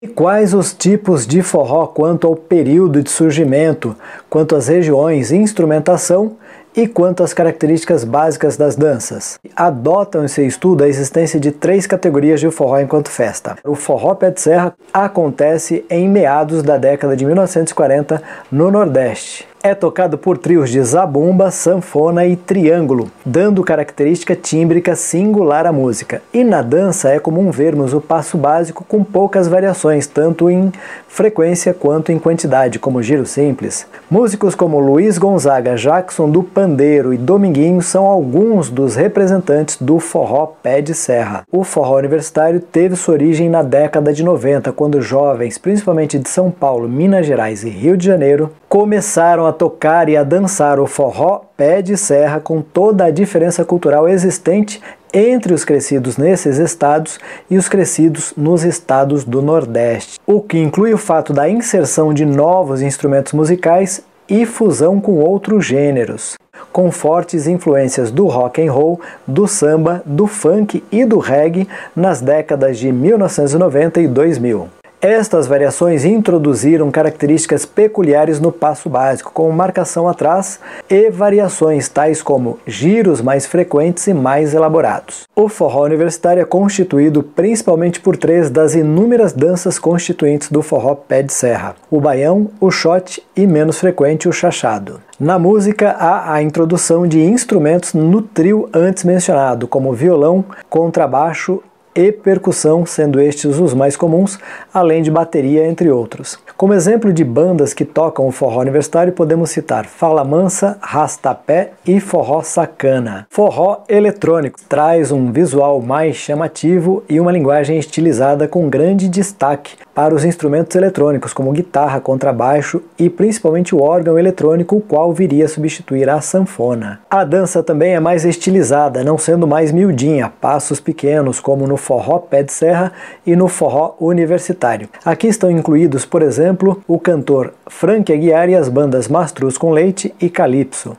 E quais os tipos de forró quanto ao período de surgimento, quanto às regiões, instrumentação e quanto às características básicas das danças. Adotam em seu estudo a existência de três categorias de forró enquanto festa. O forró pé de serra acontece em meados da década de 1940 no Nordeste é tocado por trios de zabumba, sanfona e triângulo, dando característica tímbrica singular à música. E na dança é comum vermos o passo básico com poucas variações, tanto em frequência quanto em quantidade, como giro simples. Músicos como Luiz Gonzaga, Jackson do Pandeiro e Dominguinho são alguns dos representantes do forró pé de serra. O forró universitário teve sua origem na década de 90, quando jovens, principalmente de São Paulo, Minas Gerais e Rio de Janeiro, começaram a tocar e a dançar o forró pé de serra com toda a diferença cultural existente entre os crescidos nesses estados e os crescidos nos estados do Nordeste, o que inclui o fato da inserção de novos instrumentos musicais e fusão com outros gêneros, com fortes influências do rock and roll, do samba, do funk e do reggae nas décadas de 1990 e 2000. Estas variações introduziram características peculiares no passo básico, como marcação atrás e variações tais como giros mais frequentes e mais elaborados. O forró universitário é constituído principalmente por três das inúmeras danças constituintes do forró pé de serra: o baião, o shot e, menos frequente, o chachado. Na música há a introdução de instrumentos no trio antes mencionado, como violão, contrabaixo e percussão, sendo estes os mais comuns, além de bateria, entre outros. Como exemplo de bandas que tocam o forró universitário, podemos citar Fala Mansa, Rastapé e Forró Sacana. Forró eletrônico traz um visual mais chamativo e uma linguagem estilizada com grande destaque para os instrumentos eletrônicos, como guitarra, contrabaixo e principalmente o órgão eletrônico, o qual viria a substituir a sanfona. A dança também é mais estilizada, não sendo mais miudinha, passos pequenos, como no forró pé de serra e no forró universitário. Aqui estão incluídos, por exemplo, o cantor Frank Aguiar e as bandas Mastruz com Leite e Calypso.